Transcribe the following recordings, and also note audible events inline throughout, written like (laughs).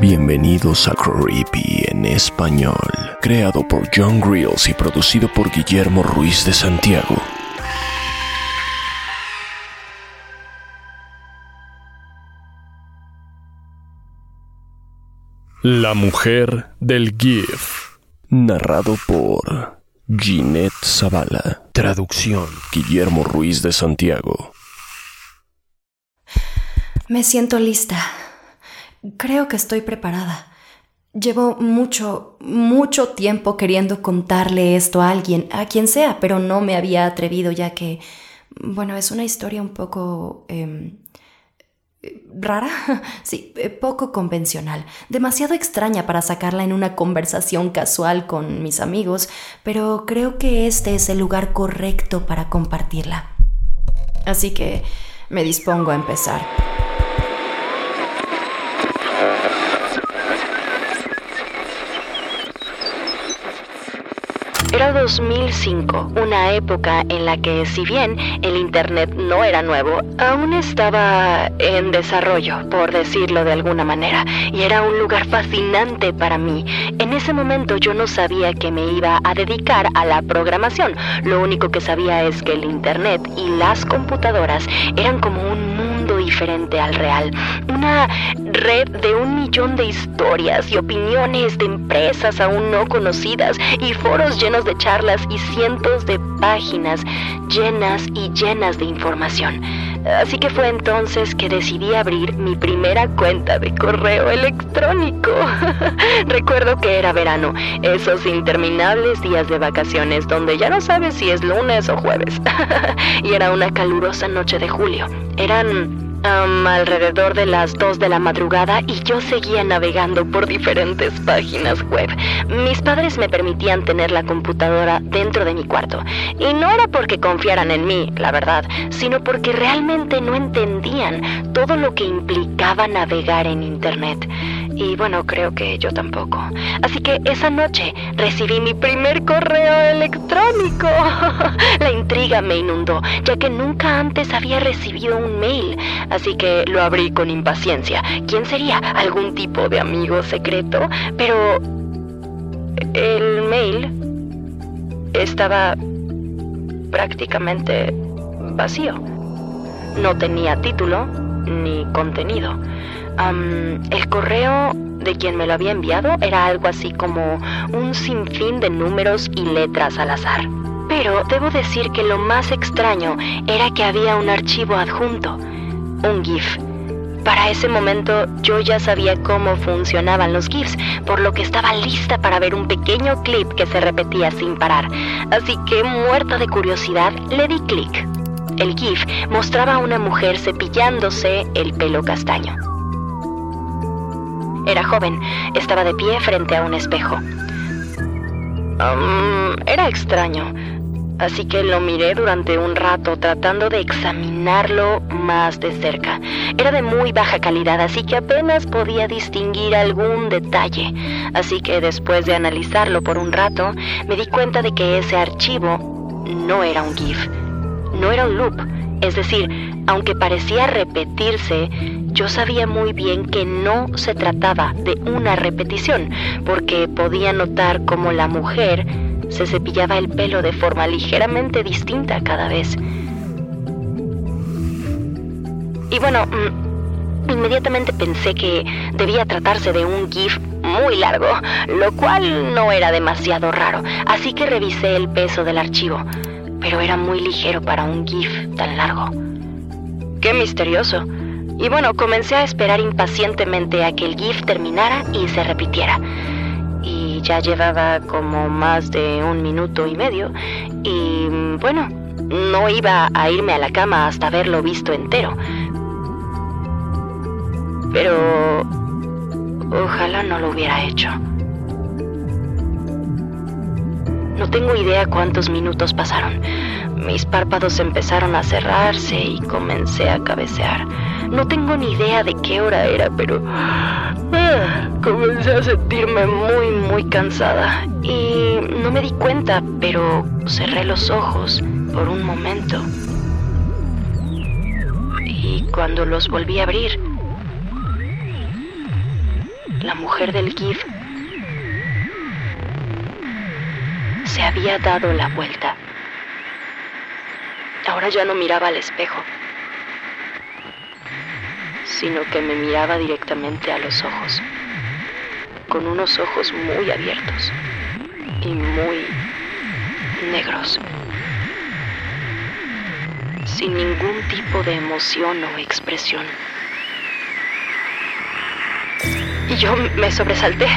Bienvenidos a Creepy en español, creado por John Grills y producido por Guillermo Ruiz de Santiago. La mujer del GIF, narrado por Ginette Zavala, traducción Guillermo Ruiz de Santiago. Me siento lista. Creo que estoy preparada. Llevo mucho, mucho tiempo queriendo contarle esto a alguien, a quien sea, pero no me había atrevido ya que, bueno, es una historia un poco... em, rara, (laughs) sí, eh, poco convencional, demasiado extraña para sacarla en una conversación casual con mis amigos, pero creo que este es el lugar correcto para compartirla. Así que me dispongo a empezar. Era 2005, una época en la que si bien el Internet no era nuevo, aún estaba en desarrollo, por decirlo de alguna manera, y era un lugar fascinante para mí. En ese momento yo no sabía que me iba a dedicar a la programación, lo único que sabía es que el Internet y las computadoras eran como un mundo diferente al real, una red de un millón de historias y opiniones de empresas aún no conocidas y foros llenos de charlas y cientos de páginas llenas y llenas de información. Así que fue entonces que decidí abrir mi primera cuenta de correo electrónico. (laughs) Recuerdo que era verano, esos interminables días de vacaciones donde ya no sabes si es lunes o jueves. (laughs) y era una calurosa noche de julio. Eran Alrededor de las 2 de la madrugada y yo seguía navegando por diferentes páginas web. Mis padres me permitían tener la computadora dentro de mi cuarto. Y no era porque confiaran en mí, la verdad, sino porque realmente no entendían todo lo que implicaba navegar en Internet. Y bueno, creo que yo tampoco. Así que esa noche recibí mi primer correo electrónico. (laughs) La intriga me inundó, ya que nunca antes había recibido un mail. Así que lo abrí con impaciencia. ¿Quién sería? ¿Algún tipo de amigo secreto? Pero... El mail estaba prácticamente vacío. No tenía título ni contenido. El correo de quien me lo había enviado era algo así como un sinfín de números y letras al azar. Pero debo decir que lo más extraño era que había un archivo adjunto, un GIF. Para ese momento yo ya sabía cómo funcionaban los GIFs, por lo que estaba lista para ver un pequeño clip que se repetía sin parar. Así que, muerta de curiosidad, le di clic. El GIF mostraba a una mujer cepillándose el pelo castaño. Era joven, estaba de pie frente a un espejo. Era extraño, así que lo miré durante un rato tratando de examinarlo más de cerca. Era de muy baja calidad, así que apenas podía distinguir algún detalle. Así que después de analizarlo por un rato, me di cuenta de que ese archivo no era un GIF, no era un loop. Es decir, aunque parecía repetirse, yo sabía muy bien que no se trataba de una repetición, porque podía notar cómo la mujer se cepillaba el pelo de forma ligeramente distinta cada vez. Y bueno, mm, inmediatamente pensé que debía tratarse de un GIF muy largo, lo cual no era demasiado raro, así que revisé el peso del archivo, pero era muy ligero para un GIF tan largo. Qué misterioso. Y bueno, comencé a esperar impacientemente a que el GIF terminara y se repitiera. Y ya llevaba como más de un minuto y medio. Y bueno, no iba a irme a la cama hasta haberlo visto entero. pero ojalá no lo hubiera hecho. No tengo idea cuántos minutos pasaron. Mis párpados empezaron a cerrarse y comencé a cabecear. No tengo ni idea de qué hora era, pero ah, comencé a sentirme muy, muy cansada. Y no me di cuenta, pero cerré los ojos por un momento. Y cuando los volví a abrir, la mujer del GIF había dado la vuelta. Ahora ya no miraba al espejo, sino que me miraba directamente a los ojos, con unos ojos muy abiertos y muy negros, sin ningún tipo de emoción o expresión. Y yo me sobresalté.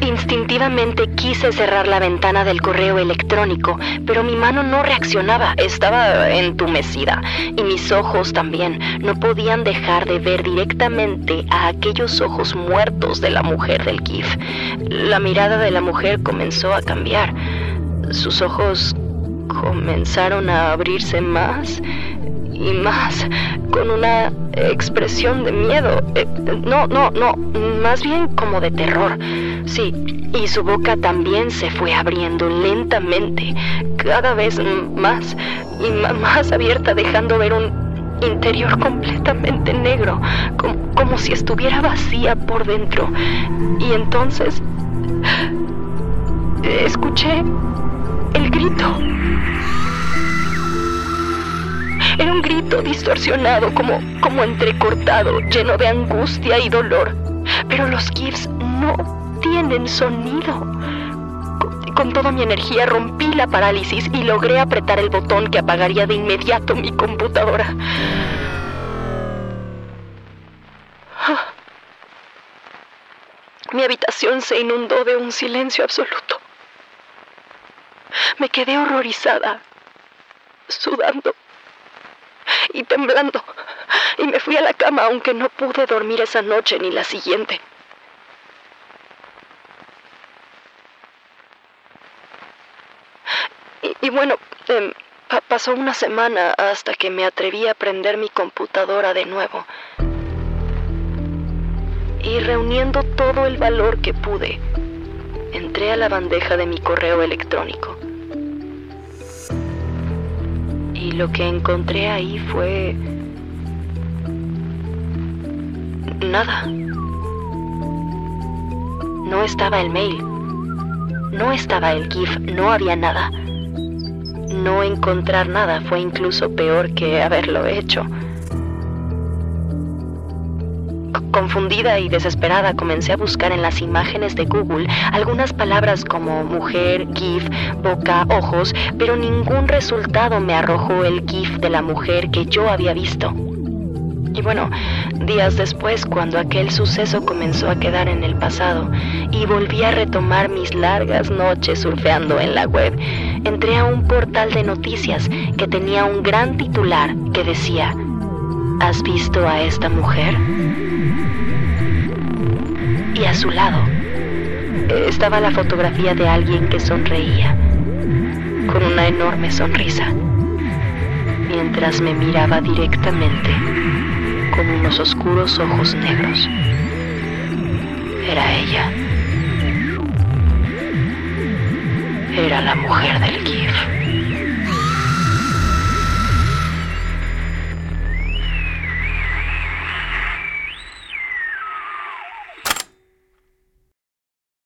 Instintivamente quise cerrar la ventana del correo electrónico, pero mi mano no reaccionaba, estaba entumecida. Y mis ojos también no podían dejar de ver directamente a aquellos ojos muertos de la mujer del GIF. La mirada de la mujer comenzó a cambiar. Sus ojos comenzaron a abrirse más y más, con una expresión de miedo. Eh, no, no, no, más bien como de terror. Sí, y su boca también se fue abriendo lentamente, cada vez más y más abierta, dejando ver un interior completamente negro, como, como si estuviera vacía por dentro. Y entonces escuché el grito. Era un grito distorsionado, como, como entrecortado, lleno de angustia y dolor. Pero los GIFs no tienen sonido. Con, con toda mi energía rompí la parálisis y logré apretar el botón que apagaría de inmediato mi computadora. Mi habitación se inundó de un silencio absoluto. Me quedé horrorizada, sudando y temblando. Y me fui a la cama aunque no pude dormir esa noche ni la siguiente. Y, bueno, pa pasó una semana hasta que me atreví a prender mi computadora de nuevo. Y reuniendo todo el valor que pude, entré a la bandeja de mi correo electrónico. Y lo que encontré ahí fue... Nada. No estaba el mail. No estaba el GIF. No había nada. No encontrar nada fue incluso peor que haberlo hecho. Confundida y desesperada comencé a buscar en las imágenes de Google algunas palabras como mujer, GIF, boca, ojos, pero ningún resultado me arrojó el GIF de la mujer que yo había visto. Y bueno, días después, cuando aquel suceso comenzó a quedar en el pasado y volví a retomar mis largas noches surfeando en la web, entré a un portal de noticias que tenía un gran titular que decía, ¿Has visto a esta mujer? Y a su lado estaba la fotografía de alguien que sonreía, con una enorme sonrisa, mientras me miraba directamente con unos oscuros ojos negros. Era ella. Era la mujer del GIF.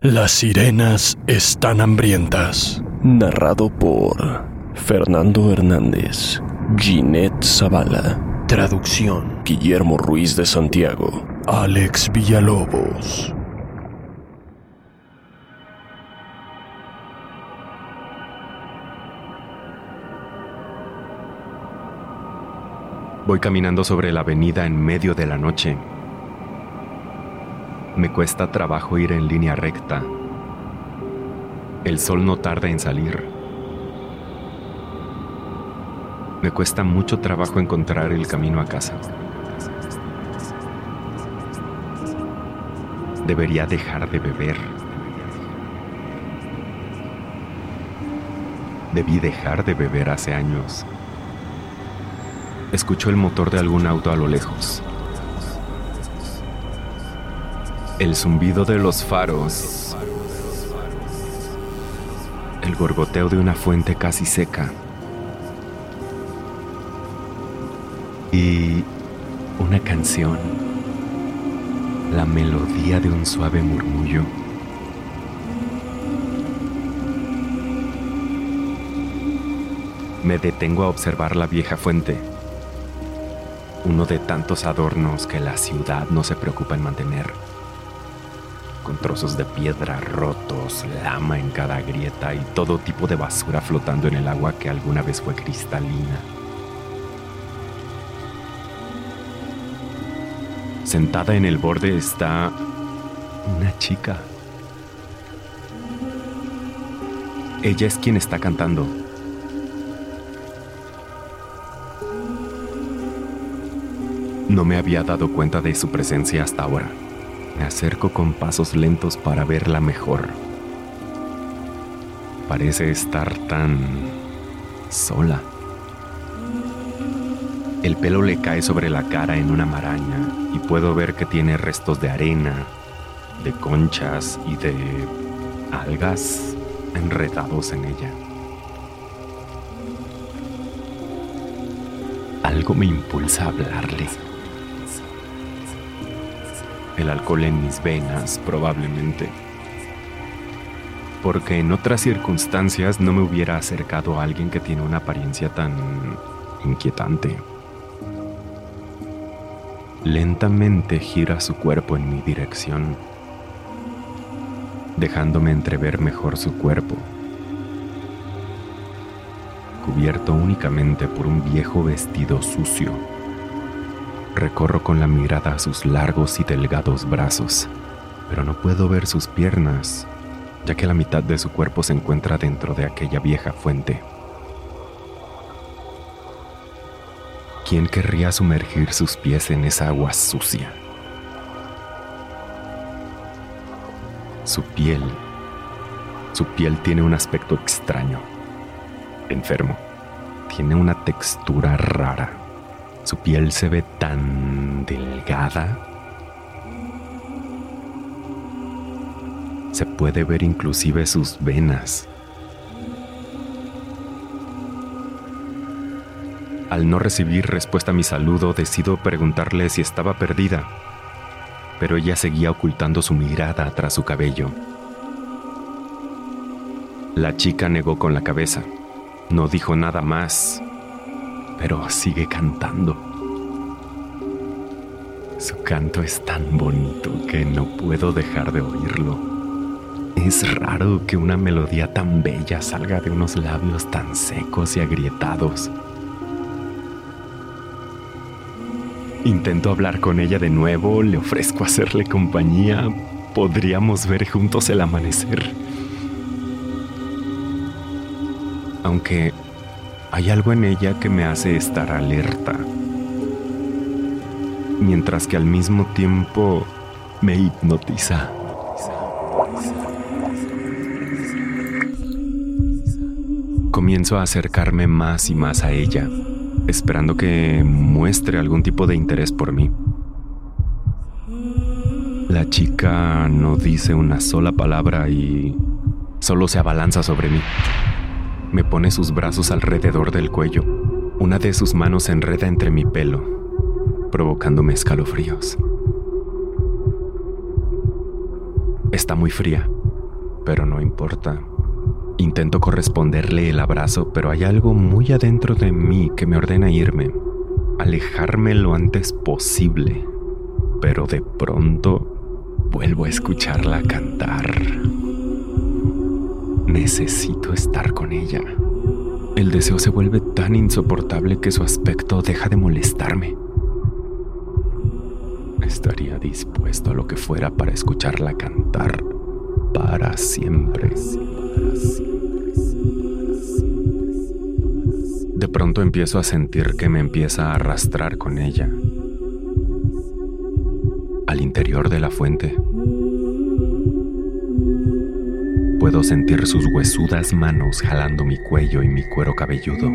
Las sirenas están hambrientas. Narrado por Fernando Hernández, Ginette Zavala, Traducción. Guillermo Ruiz de Santiago. Alex Villalobos. Voy caminando sobre la avenida en medio de la noche. Me cuesta trabajo ir en línea recta. El sol no tarda en salir. Me cuesta mucho trabajo encontrar el camino a casa. Debería dejar de beber. Debí dejar de beber hace años. Escucho el motor de algún auto a lo lejos. El zumbido de los faros. El gorgoteo de una fuente casi seca. Y una canción. La melodía de un suave murmullo. Me detengo a observar la vieja fuente uno de tantos adornos que la ciudad no se preocupa en mantener. Con trozos de piedra rotos, lama en cada grieta y todo tipo de basura flotando en el agua que alguna vez fue cristalina. Sentada en el borde está una chica. Ella es quien está cantando. No me había dado cuenta de su presencia hasta ahora. Me acerco con pasos lentos para verla mejor. Parece estar tan sola. El pelo le cae sobre la cara en una maraña y puedo ver que tiene restos de arena, de conchas y de algas enredados en ella. Algo me impulsa a hablarle el alcohol en mis venas, probablemente. Porque en otras circunstancias no me hubiera acercado a alguien que tiene una apariencia tan inquietante. Lentamente gira su cuerpo en mi dirección, dejándome entrever mejor su cuerpo, cubierto únicamente por un viejo vestido sucio Recorro con la mirada sus largos y delgados brazos, pero no puedo ver sus piernas, ya que la mitad de su cuerpo se encuentra dentro de aquella vieja fuente. ¿Quién querría sumergir sus pies en esa agua sucia? Su piel, su piel tiene un aspecto extraño, enfermo, tiene una textura rara su piel se ve tan delgada. Se puede ver inclusive sus venas. Al no recibir respuesta a mi saludo, decido preguntarle si estaba perdida, pero ella seguía ocultando su mirada tras su cabello. La chica negó con la cabeza. No dijo nada más pero sigue cantando. Su canto es tan bonito que no puedo dejar de oírlo. Es raro que una melodía tan bella salga de unos labios tan secos y agrietados. Intento hablar con ella de nuevo, le ofrezco hacerle compañía, podríamos ver juntos el amanecer. Aunque hay algo en ella que me hace estar alerta, mientras que al mismo tiempo me hipnotiza. Comienzo a acercarme más y más a ella, esperando que muestre algún tipo de interés por mí. La chica no dice una sola palabra y solo se abalanza sobre mí. Me pone sus brazos alrededor del cuello. Una de sus manos se enreda entre mi pelo, provocándome escalofríos. Está muy fría, pero no importa. Intento corresponderle el abrazo, pero hay algo muy adentro de mí que me ordena irme. alejarme lo antes posible, pero de pronto vuelvo a escucharla cantar. Necesito estar con ella. El deseo se vuelve tan insoportable que su aspecto deja de molestarme. Estaría dispuesto a lo que fuera para escucharla cantar para siempre. De pronto empiezo a sentir que me empieza a arrastrar con ella al interior de la fuente. Puedo sentir sus huesudas manos jalando mi cuello y mi cuero cabelludo.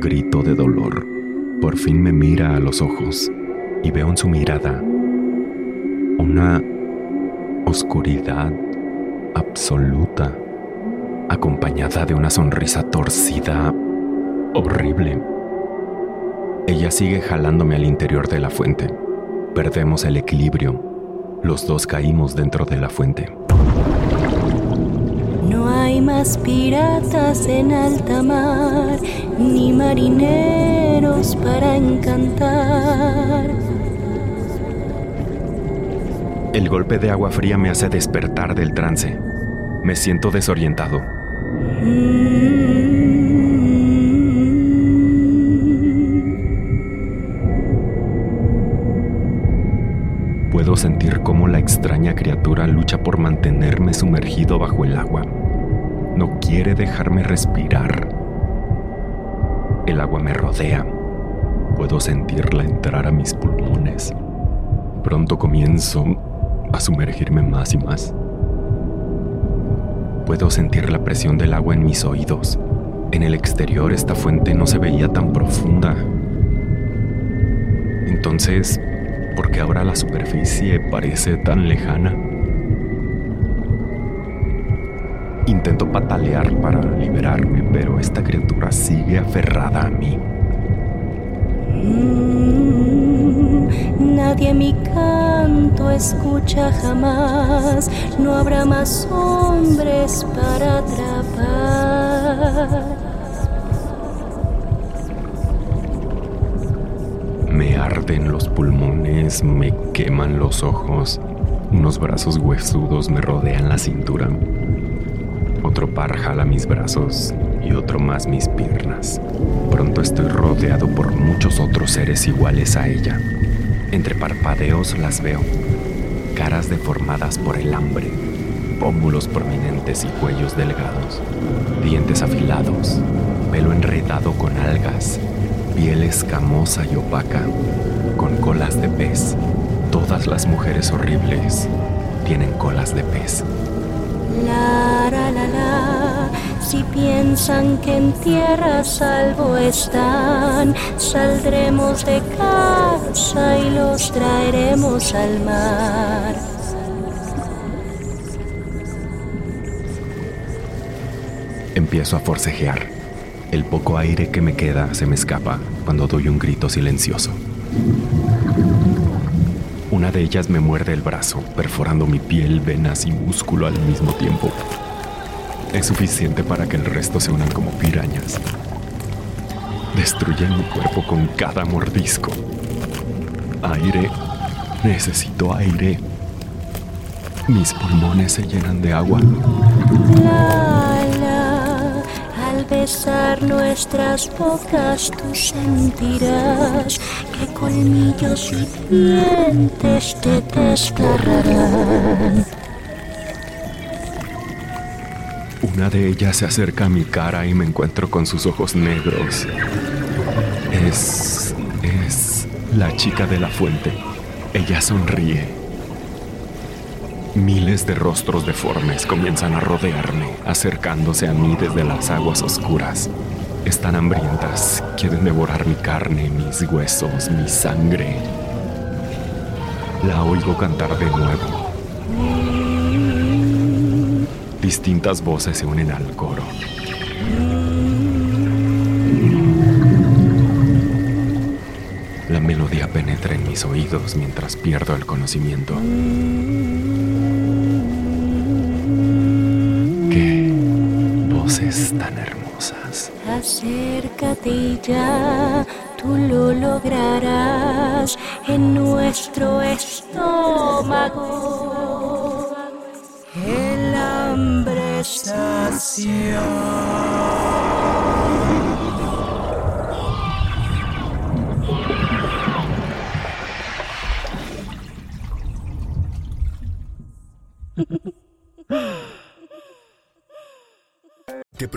Grito de dolor. Por fin me mira a los ojos y veo en su mirada una oscuridad absoluta, acompañada de una sonrisa torcida horrible. Ella sigue jalándome al interior de la fuente. Perdemos el equilibrio. Los dos caímos dentro de la fuente. Piratas en alta mar, ni marineros para encantar. El golpe de agua fría me hace despertar del trance. Me siento desorientado. Puedo sentir cómo la extraña criatura lucha por mantenerme sumergido bajo el agua. No quiere dejarme respirar. El agua me rodea. Puedo sentirla entrar a mis pulmones. Pronto comienzo a sumergirme más y más. Puedo sentir la presión del agua en mis oídos. En el exterior esta fuente no se veía tan profunda. Entonces, ¿por qué ahora la superficie parece tan lejana? Intento patalear para liberarme, pero esta criatura sigue aferrada a mí. Nadie mi canto escucha jamás, no habrá más hombres para atrapar. Me arden los pulmones, me queman los ojos, unos brazos huesudos me rodean la cintura. Otro par jala mis brazos y otro más mis piernas. Pronto estoy rodeado por muchos otros seres iguales a ella. Entre parpadeos las veo, caras deformadas por el hambre, pómulos prominentes y cuellos delgados, dientes afilados, pelo enredado con algas, piel escamosa y opaca, con colas de pez. Todas las mujeres horribles tienen colas de pez. La, la, la, la. Si piensan que en tierra salvo están, saldremos de casa y los traeremos al mar. Empiezo a forcejear. El poco aire que me queda se me escapa cuando doy un grito silencioso. Una de ellas me muerde el brazo, perforando mi piel, venas y músculo al mismo tiempo. Es suficiente para que el resto se unan como pirañas. Destruyen mi cuerpo con cada mordisco. Aire. Necesito aire. Mis pulmones se llenan de agua. Besar nuestras bocas tú sentirás que colmillos y dientes te desgarrarán. Una de ellas se acerca a mi cara y me encuentro con sus ojos negros. Es... es la chica de la fuente. Ella sonríe. Miles de rostros deformes comienzan a rodearme, acercándose a mí desde las aguas oscuras. Están hambrientas, quieren devorar mi carne, mis huesos, mi sangre. La oigo cantar de nuevo. Distintas voces se unen al coro. La melodía penetra en mis oídos mientras pierdo el conocimiento. Voces tan hermosas. Acércate y ya, tú lo lograrás en nuestro estómago. El hambre sacia.